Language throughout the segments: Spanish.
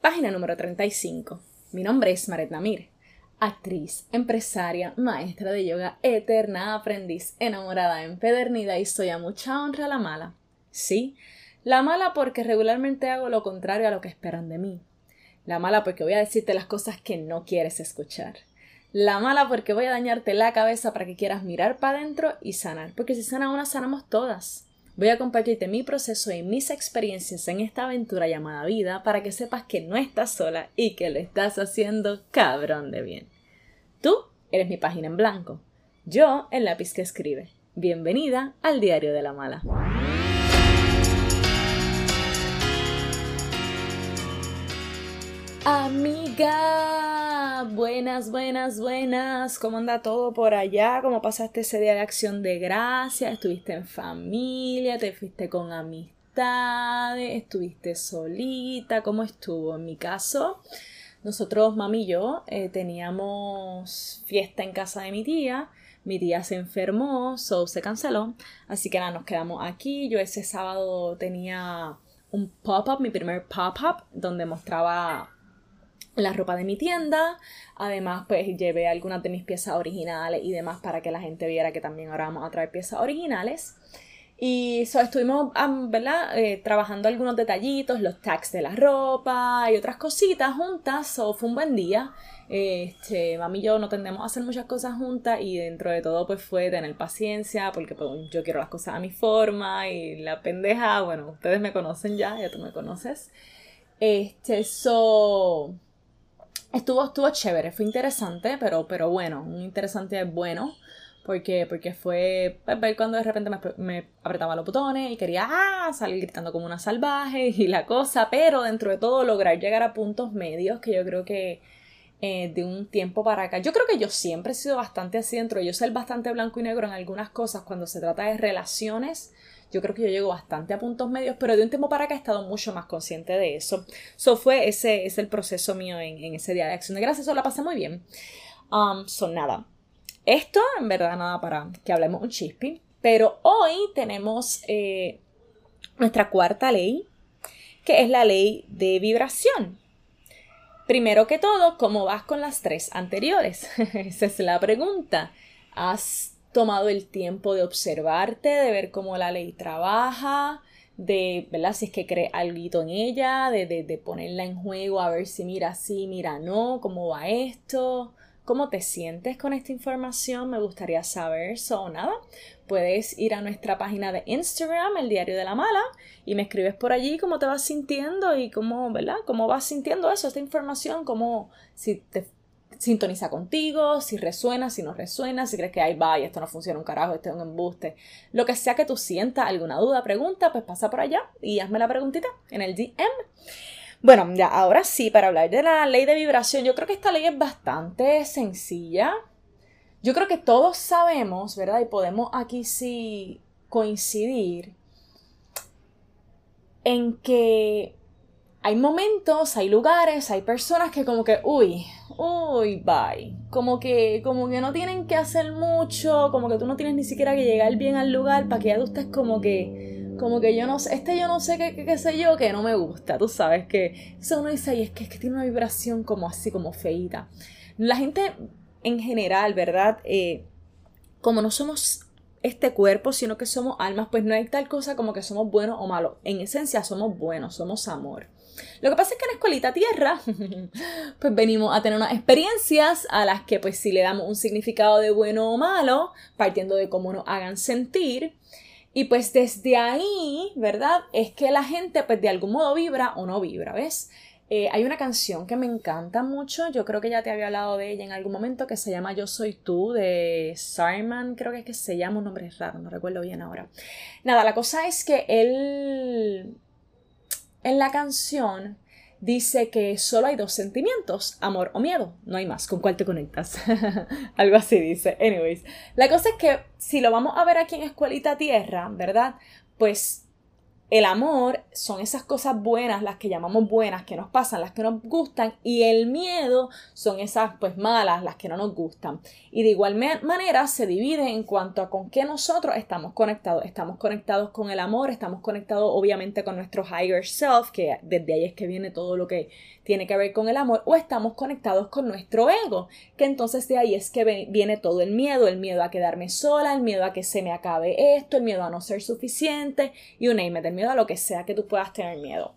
Página número 35. Mi nombre es Maret Namir, actriz, empresaria, maestra de yoga, eterna aprendiz, enamorada, empedernida y soy a mucha honra la mala. Sí, la mala porque regularmente hago lo contrario a lo que esperan de mí. La mala porque voy a decirte las cosas que no quieres escuchar. La mala porque voy a dañarte la cabeza para que quieras mirar para adentro y sanar. Porque si sana una, sanamos todas. Voy a compartirte mi proceso y mis experiencias en esta aventura llamada vida para que sepas que no estás sola y que lo estás haciendo cabrón de bien. Tú eres mi página en blanco, yo el lápiz que escribe. Bienvenida al Diario de la Mala. Amiga, buenas, buenas, buenas. ¿Cómo anda todo por allá? ¿Cómo pasaste ese día de acción de gracia? ¿Estuviste en familia? ¿Te fuiste con amistades? ¿Estuviste solita? ¿Cómo estuvo? En mi caso, nosotros, mami y yo, eh, teníamos fiesta en casa de mi tía. Mi tía se enfermó, so se canceló. Así que nada, nos quedamos aquí. Yo ese sábado tenía un pop-up, mi primer pop-up, donde mostraba la ropa de mi tienda. Además, pues llevé algunas de mis piezas originales y demás para que la gente viera que también ahora vamos a traer piezas originales. Y so, estuvimos, ¿verdad? Eh, trabajando algunos detallitos, los tags de la ropa y otras cositas juntas. So, fue un buen día. Este, mami y yo no tendemos a hacer muchas cosas juntas y dentro de todo pues fue tener paciencia porque pues, yo quiero las cosas a mi forma y la pendeja, bueno, ustedes me conocen ya, ya tú me conoces. Este, so Estuvo, estuvo chévere, fue interesante, pero, pero bueno, un interesante bueno, porque, porque fue pues, ver cuando de repente me, apretaba los botones y quería ah, salir gritando como una salvaje y la cosa, pero dentro de todo lograr llegar a puntos medios que yo creo que eh, de un tiempo para acá, yo creo que yo siempre he sido bastante así dentro, yo soy bastante blanco y negro en algunas cosas cuando se trata de relaciones yo creo que yo llego bastante a puntos medios, pero de un tiempo para acá he estado mucho más consciente de eso. So fue ese, es el proceso mío en, ese día de acción de gracias, eso la pasé muy bien. Um, son nada. Esto, en verdad, nada para que hablemos un chispi. Pero hoy tenemos eh, nuestra cuarta ley, que es la ley de vibración. Primero que todo, ¿cómo vas con las tres anteriores? Esa es la pregunta. ¿Has tomado el tiempo de observarte, de ver cómo la ley trabaja, de, ¿verdad? Si es que cree algo en ella, de, de, de, ponerla en juego, a ver si mira sí, mira no, cómo va esto, cómo te sientes con esta información, me gustaría saber, so nada, puedes ir a nuestra página de Instagram, el diario de la mala, y me escribes por allí cómo te vas sintiendo y cómo, ¿verdad? Cómo vas sintiendo eso, esta información, cómo, si te sintoniza contigo, si resuena, si no resuena, si crees que ay, vaya, esto no funciona un carajo, esto es un embuste. Lo que sea que tú sientas, alguna duda, pregunta, pues pasa por allá y hazme la preguntita en el DM. Bueno, ya ahora sí, para hablar de la ley de vibración, yo creo que esta ley es bastante sencilla. Yo creo que todos sabemos, ¿verdad? Y podemos aquí sí coincidir en que hay momentos, hay lugares, hay personas que como que, uy, uy, bye. Como que, como que no tienen que hacer mucho, como que tú no tienes ni siquiera que llegar bien al lugar para que ya tú estés como que, como que yo no sé, este yo no sé qué, qué, sé yo, que no me gusta, tú sabes que eso uno dice, y es que, es que tiene una vibración como así, como feita. La gente en general, ¿verdad? Eh, como no somos este cuerpo, sino que somos almas, pues no hay tal cosa como que somos buenos o malos. En esencia somos buenos, somos amor. Lo que pasa es que en Escuelita Tierra, pues venimos a tener unas experiencias a las que pues si le damos un significado de bueno o malo, partiendo de cómo nos hagan sentir. Y pues desde ahí, ¿verdad? Es que la gente pues de algún modo vibra o no vibra, ¿ves? Eh, hay una canción que me encanta mucho, yo creo que ya te había hablado de ella en algún momento, que se llama Yo Soy Tú, de Simon, creo que es que se llama un nombre raro, no recuerdo bien ahora. Nada, la cosa es que él en la canción dice que solo hay dos sentimientos, amor o miedo, no hay más, ¿con cuál te conectas? Algo así dice. Anyways, la cosa es que si lo vamos a ver aquí en Escuelita Tierra, ¿verdad? Pues el amor son esas cosas buenas, las que llamamos buenas, que nos pasan, las que nos gustan, y el miedo son esas pues malas, las que no nos gustan. Y de igual manera se divide en cuanto a con qué nosotros estamos conectados. Estamos conectados con el amor, estamos conectados obviamente con nuestro higher self, que desde ahí es que viene todo lo que tiene que ver con el amor, o estamos conectados con nuestro ego, que entonces de ahí es que viene todo el miedo, el miedo a quedarme sola, el miedo a que se me acabe esto, el miedo a no ser suficiente, y un name miedo a lo que sea que tú puedas tener miedo.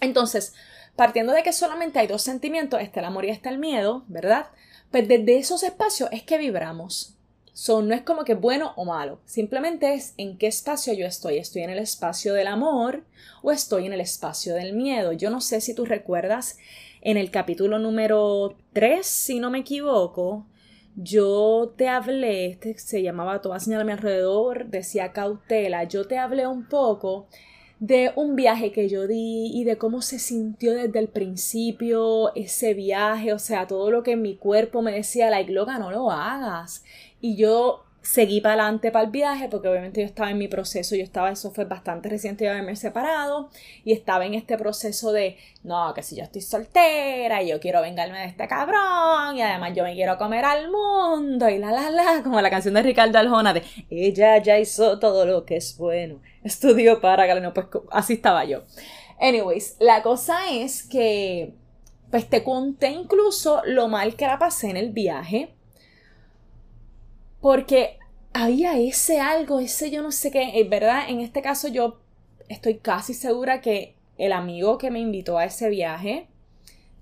Entonces, partiendo de que solamente hay dos sentimientos, está el amor y está el miedo, ¿verdad? Pues desde esos espacios es que vibramos. Son no es como que bueno o malo, simplemente es en qué espacio yo estoy. ¿Estoy en el espacio del amor o estoy en el espacio del miedo? Yo no sé si tú recuerdas en el capítulo número 3, si no me equivoco, yo te hablé, este se llamaba Toda señal a mi alrededor, decía cautela, yo te hablé un poco de un viaje que yo di y de cómo se sintió desde el principio ese viaje, o sea, todo lo que mi cuerpo me decía, like, loca, no lo hagas. Y yo seguí para adelante para el viaje porque obviamente yo estaba en mi proceso, yo estaba, eso fue bastante reciente de haberme separado y estaba en este proceso de, no, que si yo estoy soltera y yo quiero vengarme de este cabrón y además yo me quiero comer al mundo y la la la, como la canción de Ricardo Aljona de, ella ya hizo todo lo que es bueno, estudió para que no, pues así estaba yo. Anyways, la cosa es que, pues te conté incluso lo mal que la pasé en el viaje porque había ese algo, ese yo no sé qué, es verdad, en este caso yo estoy casi segura que el amigo que me invitó a ese viaje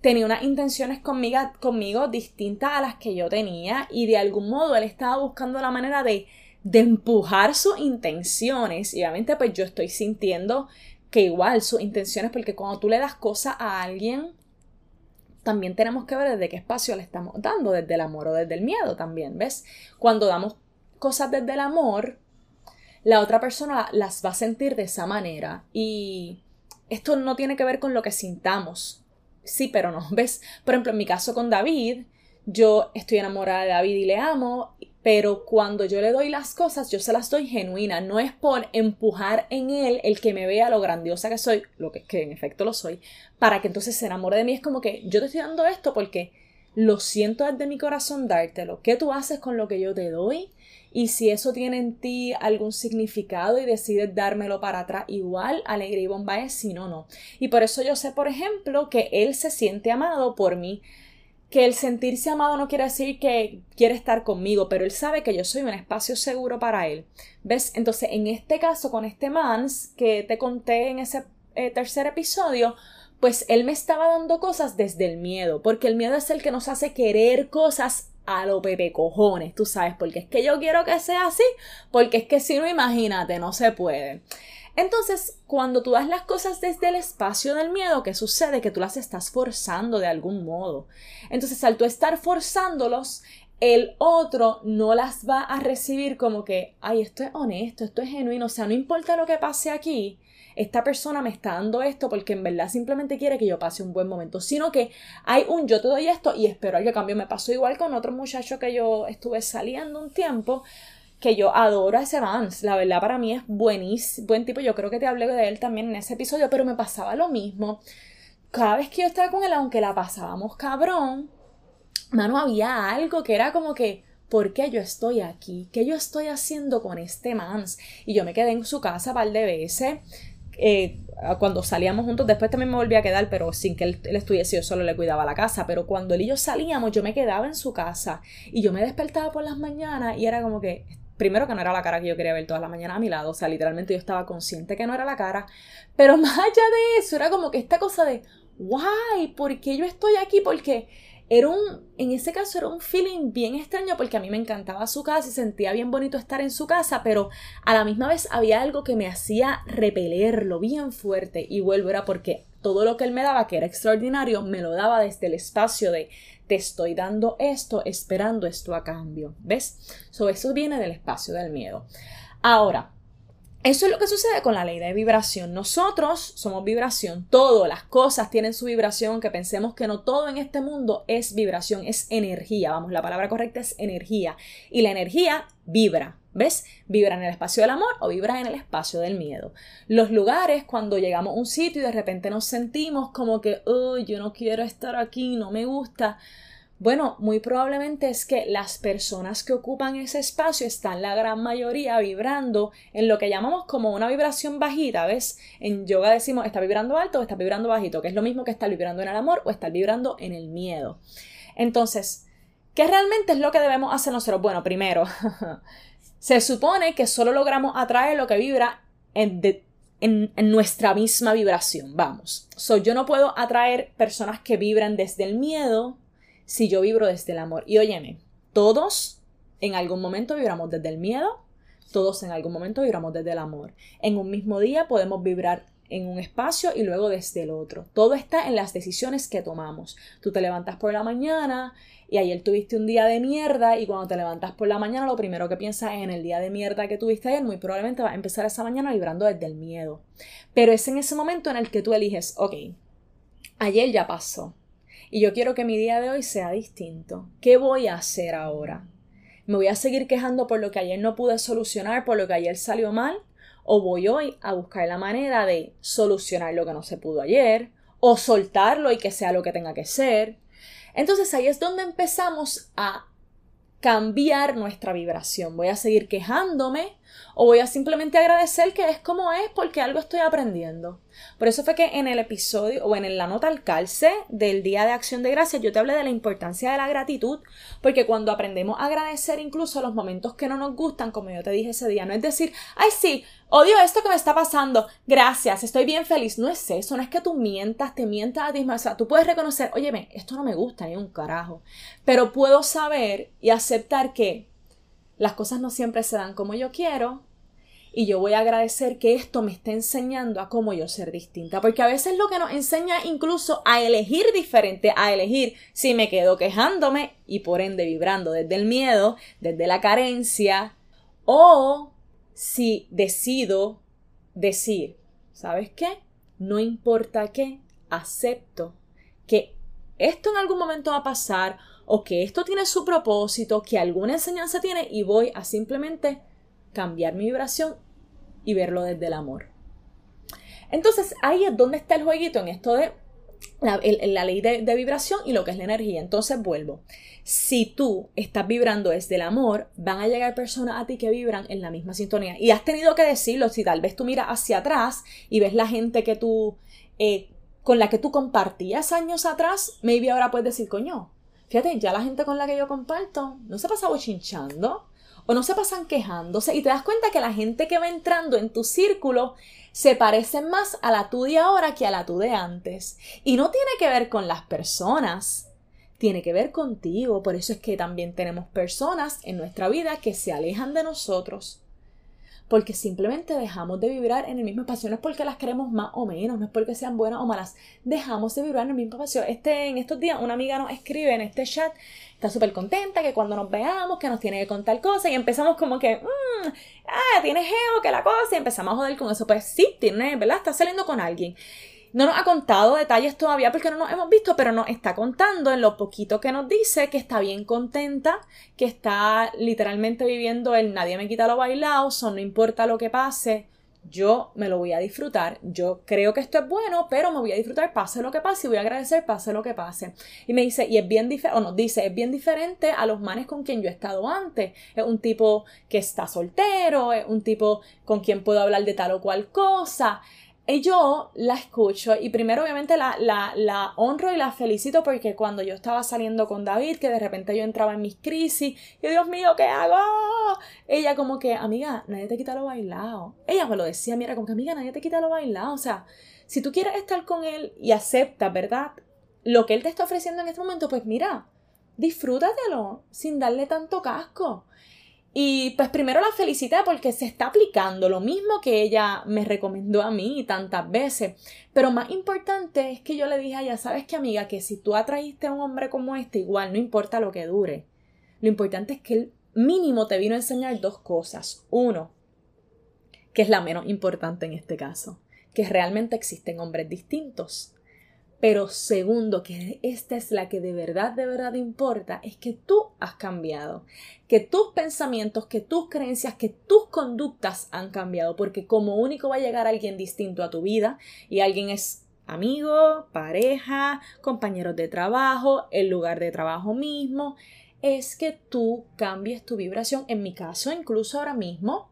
tenía unas intenciones conmigo, conmigo distintas a las que yo tenía y de algún modo él estaba buscando la manera de, de empujar sus intenciones y obviamente pues yo estoy sintiendo que igual sus intenciones porque cuando tú le das cosas a alguien también tenemos que ver desde qué espacio le estamos dando, desde el amor o desde el miedo también, ¿ves? Cuando damos cosas desde el amor, la otra persona las va a sentir de esa manera y esto no tiene que ver con lo que sintamos. Sí, pero no, ¿ves? Por ejemplo, en mi caso con David, yo estoy enamorada de David y le amo, pero cuando yo le doy las cosas, yo se las doy genuina, no es por empujar en él el que me vea lo grandiosa que soy, lo que, que en efecto lo soy, para que entonces se enamore de mí. Es como que yo te estoy dando esto porque lo siento desde mi corazón dártelo. ¿Qué tú haces con lo que yo te doy? Y si eso tiene en ti algún significado y decides dármelo para atrás, igual, alegría y bomba es, si no, no. Y por eso yo sé, por ejemplo, que él se siente amado por mí que el sentirse amado no quiere decir que quiere estar conmigo, pero él sabe que yo soy un espacio seguro para él. ¿Ves? Entonces, en este caso, con este Mans que te conté en ese eh, tercer episodio, pues él me estaba dando cosas desde el miedo, porque el miedo es el que nos hace querer cosas a lo pepe cojones, tú sabes, porque es que yo quiero que sea así, porque es que si no, imagínate, no se puede. Entonces, cuando tú das las cosas desde el espacio del miedo, ¿qué sucede? Que tú las estás forzando de algún modo. Entonces, al tú estar forzándolos, el otro no las va a recibir como que, ay, esto es honesto, esto es genuino, o sea, no importa lo que pase aquí, esta persona me está dando esto porque en verdad simplemente quiere que yo pase un buen momento, sino que hay un yo te doy esto y espero algo cambio. Me pasó igual con otro muchacho que yo estuve saliendo un tiempo que yo adoro a ese Vance. La verdad, para mí es buenísimo, buen tipo. Yo creo que te hablé de él también en ese episodio, pero me pasaba lo mismo. Cada vez que yo estaba con él, aunque la pasábamos cabrón, mano, había algo que era como que, ¿por qué yo estoy aquí? ¿Qué yo estoy haciendo con este Mans? Y yo me quedé en su casa un par de veces. Eh, cuando salíamos juntos, después también me volví a quedar, pero sin que él, él, estuviese, yo solo le cuidaba la casa. Pero cuando él y yo salíamos, yo me quedaba en su casa y yo me despertaba por las mañanas y era como que primero que no era la cara que yo quería ver toda la mañana a mi lado, o sea, literalmente yo estaba consciente que no era la cara, pero más allá de eso, era como que esta cosa de, guay, ¿por qué yo estoy aquí? Porque era un, en ese caso era un feeling bien extraño porque a mí me encantaba su casa y sentía bien bonito estar en su casa, pero a la misma vez había algo que me hacía repelerlo bien fuerte y vuelvo era porque todo lo que él me daba, que era extraordinario, me lo daba desde el espacio de te estoy dando esto esperando esto a cambio. ¿Ves? So, eso viene del espacio del miedo. Ahora, eso es lo que sucede con la ley de vibración. Nosotros somos vibración, todo, las cosas tienen su vibración, que pensemos que no todo en este mundo es vibración, es energía. Vamos, la palabra correcta es energía. Y la energía vibra, ¿Ves? Vibra en el espacio del amor o vibra en el espacio del miedo. Los lugares, cuando llegamos a un sitio y de repente nos sentimos como que, uy, yo no quiero estar aquí, no me gusta. Bueno, muy probablemente es que las personas que ocupan ese espacio están la gran mayoría vibrando en lo que llamamos como una vibración bajita, ¿ves? En yoga decimos está vibrando alto o está vibrando bajito, que es lo mismo que estar vibrando en el amor o estar vibrando en el miedo. Entonces, ¿qué realmente es lo que debemos hacer nosotros? Bueno, primero, Se supone que solo logramos atraer lo que vibra en, nuestra misma vibración, vamos. So, yo no puedo atraer personas que vibran desde el miedo si yo vibro desde el amor. Y óyeme, todos en algún momento vibramos desde el miedo, todos en algún momento vibramos desde el amor. En un mismo día podemos vibrar en un espacio y luego desde el otro. Todo está en las decisiones que tomamos. Tú te levantas por la mañana y ayer tuviste un día de mierda y cuando te levantas por la mañana lo primero que piensas en el día de mierda que tuviste ayer, muy probablemente vas a empezar esa mañana vibrando desde el miedo. Pero es en ese momento en el que tú eliges, ok, ayer ya pasó y yo quiero que mi día de hoy sea distinto. ¿Qué voy a hacer ahora? ¿Me voy a seguir quejando por lo que ayer no pude solucionar, por lo que ayer salió mal? ¿O voy hoy a buscar la manera de solucionar lo que no se pudo ayer? ¿O soltarlo y que sea lo que tenga que ser? Entonces ahí es donde empezamos a cambiar nuestra vibración. Voy a seguir quejándome o voy a simplemente agradecer que es como es porque algo estoy aprendiendo. Por eso fue que en el episodio o en la nota al calce del Día de Acción de Gracias yo te hablé de la importancia de la gratitud, porque cuando aprendemos a agradecer incluso los momentos que no nos gustan, como yo te dije ese día, no es decir, ay sí, odio esto que me está pasando, gracias, estoy bien feliz, no es eso, no es que tú mientas, te mientas a ti mismo, o sea, tú puedes reconocer, óyeme, esto no me gusta ni un carajo, pero puedo saber y aceptar que las cosas no siempre se dan como yo quiero, y yo voy a agradecer que esto me esté enseñando a cómo yo ser distinta, porque a veces lo que nos enseña incluso a elegir diferente, a elegir si me quedo quejándome y por ende vibrando desde el miedo, desde la carencia, o si decido decir, ¿sabes qué? No importa qué, acepto que esto en algún momento va a pasar o que esto tiene su propósito, que alguna enseñanza tiene y voy a simplemente cambiar mi vibración y verlo desde el amor. Entonces ahí es donde está el jueguito en esto de la, ley de, vibración y lo que es la energía. Entonces vuelvo. Si tú estás vibrando desde el amor, van a llegar personas a ti que vibran en la misma sintonía. Y has tenido que decirlo. Si tal vez tú miras hacia atrás y ves la gente que tú, eh, con la que tú compartías años atrás, maybe ahora puedes decir, coño, fíjate, ya la gente con la que yo comparto no se pasa chinchando o no se pasan quejándose y te das cuenta que la gente que va entrando en tu círculo se parece más a la tú de ahora que a la tú de antes. Y no tiene que ver con las personas, tiene que ver contigo. Por eso es que también tenemos personas en nuestra vida que se alejan de nosotros porque simplemente dejamos de vibrar en el mismo espacio. No es porque las queremos más o menos, no es porque sean buenas o malas. Dejamos de vibrar en el mismo espacio. Este, en estos días una amiga nos escribe en este chat, está súper contenta que cuando nos veamos, que nos tiene que contar cosas y empezamos como que, mmm, ah, tienes geo, que la cosa, y empezamos a joder con eso. Pues sí, tiene, ¿verdad? Está saliendo con alguien. No nos ha contado detalles todavía porque no nos hemos visto, pero nos está contando en lo poquito que nos dice que está bien contenta, que está literalmente viviendo el nadie me quita lo bailado, son no importa lo que pase, yo me lo voy a disfrutar. Yo creo que esto es bueno, pero me voy a disfrutar pase lo que pase y voy a agradecer pase lo que pase. Y me dice, y es bien diferente, o nos dice, es bien diferente a los manes con quien yo he estado antes. Es un tipo que está soltero, es un tipo con quien puedo hablar de tal o cual cosa. Y yo la escucho y primero obviamente la, la, la, honro y la felicito porque cuando yo estaba saliendo con David, que de repente yo entraba en mis crisis, y Dios mío, ¿qué hago? Ella como que, amiga, nadie te quita lo bailado. Ella me lo decía, mira, como que, amiga, nadie te quita lo bailado. O sea, si tú quieres estar con él y aceptas, ¿verdad? Lo que él te está ofreciendo en este momento, pues mira, disfrútatelo sin darle tanto casco. Y pues primero la felicité porque se está aplicando lo mismo que ella me recomendó a mí tantas veces. Pero más importante es que yo le dije a ella, sabes qué amiga, que si tú atraíste a un hombre como este, igual no importa lo que dure. Lo importante es que el mínimo te vino a enseñar dos cosas. Uno, que es la menos importante en este caso, que realmente existen hombres distintos. Pero segundo, que esta es la que de verdad, de verdad importa, es que tú has cambiado, que tus pensamientos, que tus creencias, que tus conductas han cambiado, porque como único va a llegar alguien distinto a tu vida y alguien es amigo, pareja, compañeros de trabajo, el lugar de trabajo mismo, es que tú cambies tu vibración. En mi caso, incluso ahora mismo,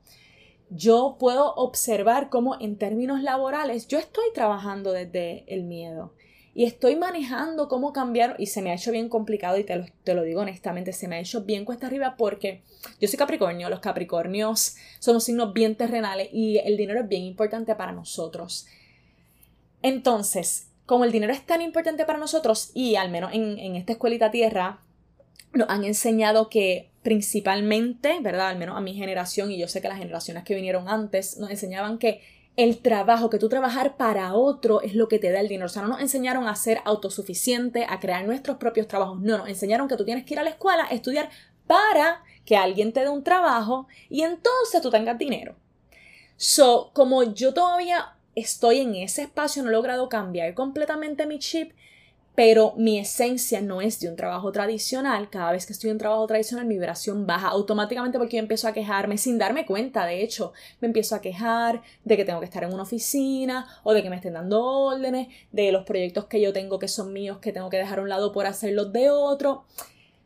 yo puedo observar cómo en términos laborales yo estoy trabajando desde el miedo y estoy manejando cómo cambiar y se me ha hecho bien complicado y te lo, te lo, digo honestamente, se me ha hecho bien cuesta arriba porque yo soy Capricornio, los Capricornios somos signos bien terrenales y el dinero es bien importante para nosotros. Entonces, como el dinero es tan importante para nosotros y al menos en, en esta escuelita tierra nos han enseñado que principalmente, ¿verdad? Al menos a mi generación y yo sé que las generaciones que vinieron antes nos enseñaban que el trabajo, que tú trabajar para otro es lo que te da el dinero. O sea, no nos enseñaron a ser autosuficientes, a crear nuestros propios trabajos. No, nos enseñaron que tú tienes que ir a la escuela, estudiar para que alguien te dé un trabajo y entonces tú tengas dinero. So, como yo todavía estoy en ese espacio, no he logrado cambiar completamente mi chip, pero mi esencia no es de un trabajo tradicional. Cada vez que estoy en trabajo tradicional, mi vibración baja automáticamente porque yo empiezo a quejarme sin darme cuenta. De hecho, me empiezo a quejar de que tengo que estar en una oficina o de que me estén dando órdenes, de los proyectos que yo tengo que son míos que tengo que dejar a un lado por hacerlos de otro.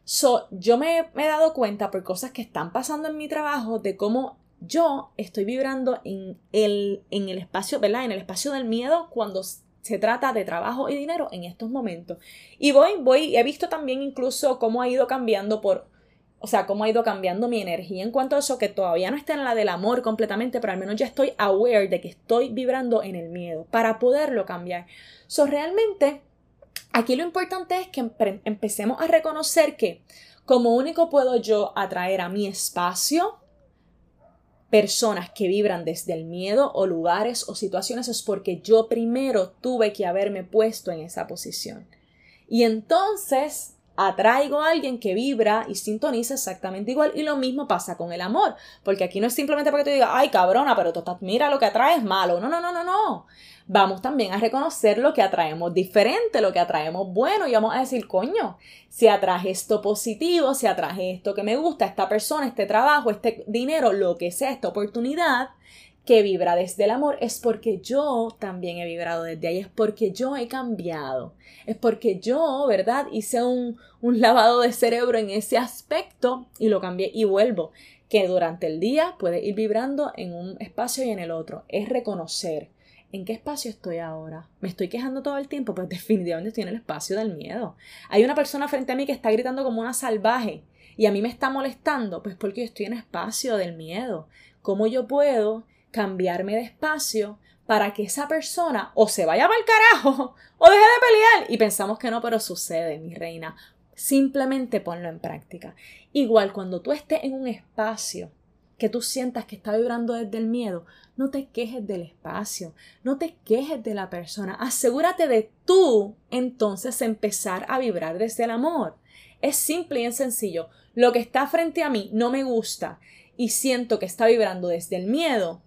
So, yo me, me he dado cuenta por cosas que están pasando en mi trabajo de cómo yo estoy vibrando en el, en el espacio, ¿verdad? En el espacio del miedo cuando se trata de trabajo y dinero en estos momentos. Y voy, voy, he visto también incluso cómo ha ido cambiando por, o sea, cómo ha ido cambiando mi energía en cuanto a eso, que todavía no está en la del amor completamente, pero al menos ya estoy aware de que estoy vibrando en el miedo para poderlo cambiar. So, realmente, aquí lo importante es que empecemos a reconocer que como único puedo yo atraer a mi espacio personas que vibran desde el miedo o lugares o situaciones es porque yo primero tuve que haberme puesto en esa posición. Y entonces atraigo a alguien que vibra y sintoniza exactamente igual y lo mismo pasa con el amor, porque aquí no es simplemente porque tú digas, ay cabrona, pero tú mira lo que atraes malo, no, no, no, no, no, vamos también a reconocer lo que atraemos diferente, lo que atraemos bueno y vamos a decir, coño, si atraje esto positivo, si atraje esto que me gusta, esta persona, este trabajo, este dinero, lo que sea, esta oportunidad, que vibra desde el amor es porque yo también he vibrado desde ahí, es porque yo he cambiado, es porque yo, ¿verdad? Hice un, un, lavado de cerebro en ese aspecto y lo cambié y vuelvo, que durante el día puede ir vibrando en un espacio y en el otro, es reconocer, ¿En qué espacio estoy ahora? ¿Me estoy quejando todo el tiempo? Pues definitivamente estoy en el espacio del miedo. Hay una persona frente a mí que está gritando como una salvaje y a mí me está molestando, pues porque estoy en espacio del miedo. ¿Cómo yo puedo cambiarme de espacio para que esa persona o se vaya para el carajo o deje de pelear? Y pensamos que no, pero sucede, mi reina. Simplemente ponlo en práctica. Igual cuando tú estés en un espacio que tú sientas que está vibrando desde el miedo, no te quejes del espacio, no te quejes de la persona, asegúrate de tú entonces empezar a vibrar desde el amor. Es simple y sencillo. Lo que está frente a mí no me gusta y siento que está vibrando desde el miedo,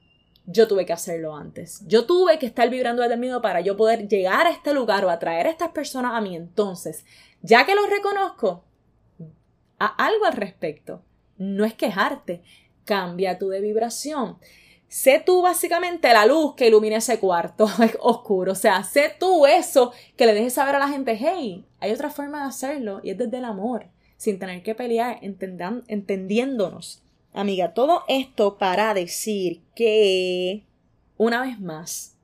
yo tuve que hacerlo antes. Yo tuve que estar vibrando desde el miedo para yo poder llegar a este lugar o atraer a estas personas a mí. Entonces, ya que lo reconozco, a algo al respecto. No es quejarte, cambia tu de vibración. Sé tú básicamente la luz que ilumina ese cuarto oscuro. O sea, sé tú eso que le dejes saber a la gente, hey, hay otra forma de hacerlo y es desde el amor, sin tener que pelear, entendiéndonos. Amiga, todo esto para decir que, una vez más,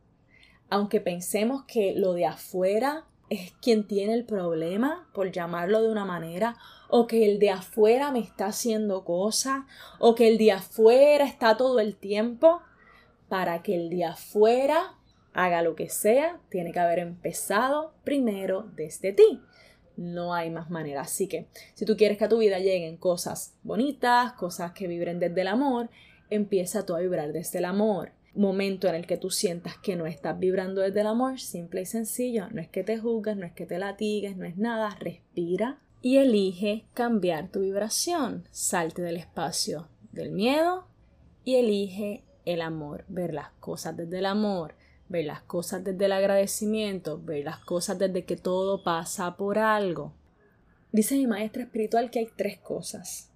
aunque pensemos que lo de afuera es quien tiene el problema, por llamarlo de una manera, o que el de afuera me está haciendo cosas, o que el de afuera está todo el tiempo, para que el de afuera haga lo que sea, tiene que haber empezado primero desde ti. No hay más manera. Así que si tú quieres que a tu vida lleguen cosas bonitas, cosas que vibren desde el amor, empieza tú a vibrar desde el amor momento en el que tú sientas que no estás vibrando desde el amor, simple y sencillo, no es que te juzgues, no es que te latigues, no es nada, respira y elige cambiar tu vibración. Salte del espacio del miedo y elige el amor, ver las cosas desde el amor, ver las cosas desde el agradecimiento, ver las cosas desde que todo pasa por algo. Dice mi maestra espiritual que hay tres cosas.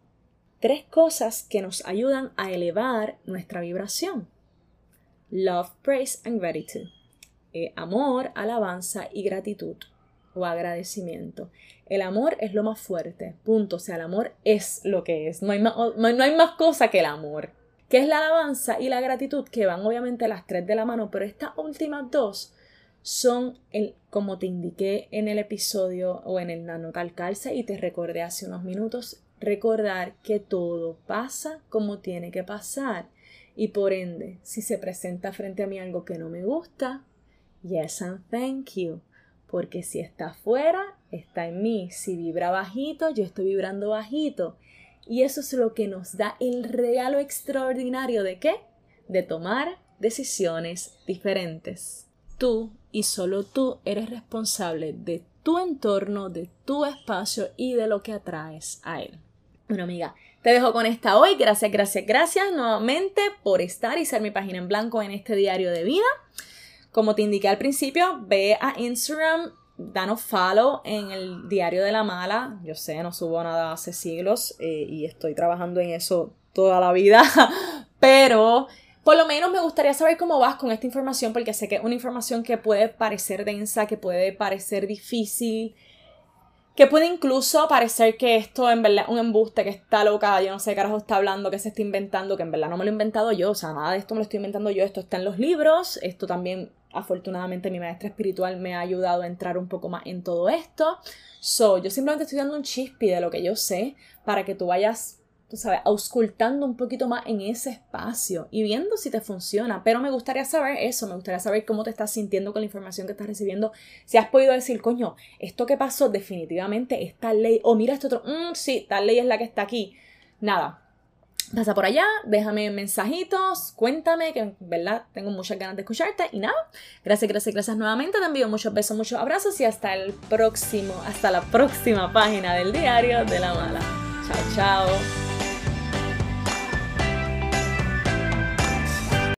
Tres cosas que nos ayudan a elevar nuestra vibración. Love, praise and gratitude. Eh, amor, alabanza y gratitud o agradecimiento. El amor es lo más fuerte, punto. O sea, el amor es lo que es. No hay más, no hay más cosa que el amor. Que es la alabanza y la gratitud, que van obviamente las tres de la mano, pero estas últimas dos son el, como te indiqué en el episodio o en el nanotalcalce y te recordé hace unos minutos, recordar que todo pasa como tiene que pasar. Y por ende, si se presenta frente a mí algo que no me gusta, yes and thank you. Porque si está afuera, está en mí. Si vibra bajito, yo estoy vibrando bajito. Y eso es lo que nos da el regalo extraordinario de qué? De tomar decisiones diferentes. Tú y solo tú eres responsable de tu entorno, de tu espacio y de lo que atraes a él. Bueno, amiga, te dejo con esta hoy. Gracias, gracias, gracias nuevamente por estar y ser mi página en blanco en este diario de vida. Como te indiqué al principio, ve a Instagram, danos follow en el diario de la mala. Yo sé, no subo nada hace siglos eh, y estoy trabajando en eso toda la vida, pero por lo menos me gustaría saber cómo vas con esta información porque sé que es una información que puede parecer densa, que puede parecer difícil, que puede incluso parecer que esto en verdad es un embuste, que está loca, yo no sé qué carajo está hablando, que se está inventando, que en verdad no me lo he inventado yo, o sea, nada de esto me lo estoy inventando yo, esto está en los libros, esto también afortunadamente mi maestra espiritual me ha ayudado a entrar un poco más en todo esto. So, yo simplemente estoy dando un chispi de lo que yo sé para que tú vayas, tú sabes, auscultando un poquito más en ese espacio y viendo si te funciona. Pero me gustaría saber eso, me gustaría saber cómo te estás sintiendo con la información que estás recibiendo. Si has podido decir, coño, esto que pasó definitivamente es tal ley, o mira este otro, mm, sí, tal ley es la que está aquí. Nada, pasa por allá, déjame mensajitos, cuéntame, que verdad tengo muchas ganas de escucharte. Y nada, gracias, gracias, gracias nuevamente. Te envío muchos besos, muchos abrazos y hasta el próximo, hasta la próxima página del diario de la mala. Chao, chao.